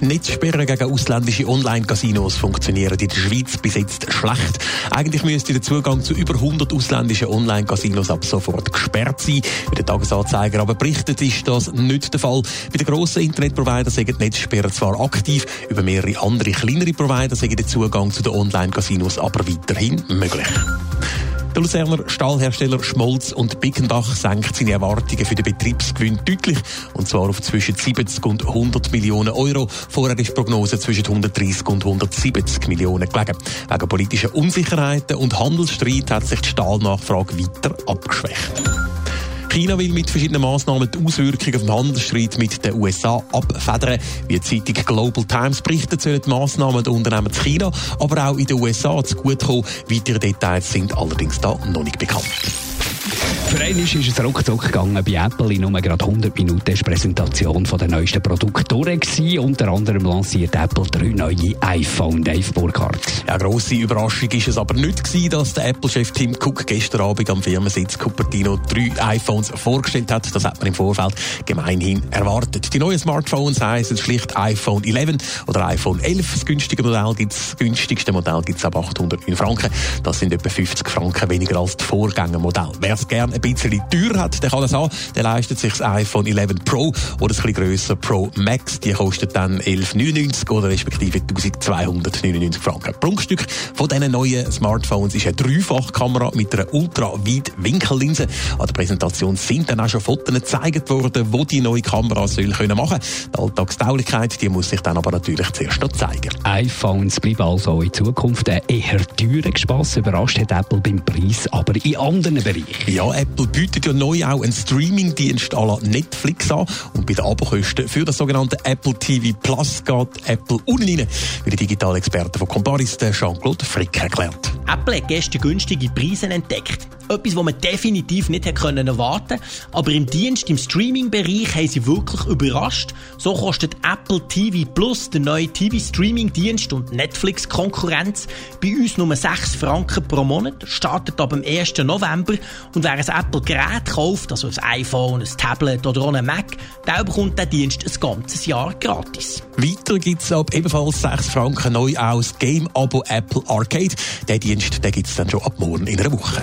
Netzsperren gegen ausländische Online-Casinos funktionieren in der Schweiz bis jetzt schlecht. Eigentlich müsste der Zugang zu über 100 ausländischen Online-Casinos ab sofort gesperrt sein. Wie der Tagesanzeiger aber berichtet, ist das nicht der Fall. Bei den grossen Internetprovidern sind die Netzsperren zwar aktiv, über mehrere andere kleinere Provider sind der Zugang zu den Online-Casinos aber weiterhin möglich. Der Luzerner Stahlhersteller Schmolz und Bickenbach senkt seine Erwartungen für den Betriebsgewinn deutlich, und zwar auf zwischen 70 und 100 Millionen Euro. Vorher ist die Prognose zwischen 130 und 170 Millionen gelegen. Wegen politischer Unsicherheiten und Handelsstreit hat sich die Stahlnachfrage weiter abgeschwächt. China will mit verschiedenen Massnahmen die Auswirkungen vom Handelsstreit mit den USA abfedern. Wie die Zeitung Global Times berichtet, sollen die Massnahmen der Unternehmen in China, aber auch in den USA zugutekommen. Weitere Details sind allerdings da noch nicht bekannt. Für einen ist es ruckzuck gegangen bei Apple. In nur gerade 100 Minuten ist die Präsentation der neuesten Produkte durch. Unter anderem lanciert Apple drei neue iPhone. Dave Burkhardt. Ja, grosse Überraschung ist es aber nicht gewesen, dass der Apple-Chef Tim Cook gestern Abend am Firmensitz Cupertino drei iPhones vorgestellt hat. Das hat man im Vorfeld gemeinhin erwartet. Die neuen Smartphones heißen schlicht iPhone 11 oder iPhone 11. Das günstige Modell gibt's, das günstigste Modell gibt es ab 809 Franken. Das sind etwa 50 Franken weniger als das Vorgängermodell. Wer es gerne ein bisschen teuer hat, der kann das haben. Der leistet sich das iPhone 11 Pro oder das ein bisschen grösser Pro Max. Die kostet dann 11,99 oder respektive 1299 Franken. Prunkstück von diesen neuen Smartphones ist eine Dreifachkamera mit einer ultra-weit-Winkellinse. An der Präsentation sind dann auch schon Fotos gezeigt worden, wo die neue Kamera soll können machen. Die Alltagstauglichkeit, die muss sich dann aber natürlich zuerst noch zeigen. iPhones bleiben also in Zukunft ein eher teurer Spass. Überrascht hat Apple beim Preis, aber in anderen Bereichen. Ja, Apple bietet ja neu auch einen Streaming-Dienst à la Netflix an. Und bei den Abokosten für das sogenannte Apple TV Plus geht Apple unten rein, wie der digitale Experte von Comparis, Jean-Claude Frick, erklärt. Apple hat gestern günstige Preise entdeckt. Etwas, was man definitiv nicht erwarten können. Aber im Dienst, im Streaming-Bereich, haben sie wirklich überrascht. So kostet Apple TV Plus, der neue TV-Streaming-Dienst und Netflix-Konkurrenz, bei uns nur 6 Franken pro Monat, startet ab dem 1. November. Und wer ein Apple-Gerät kauft, also ein iPhone, ein Tablet oder auch ein Mac, der bekommt den Dienst ein ganzes Jahr gratis. Weiter gibt es ab ebenfalls 6 Franken neu aus Game-Abo Apple Arcade. Der Dienst gibt es dann schon ab morgen in einer Woche.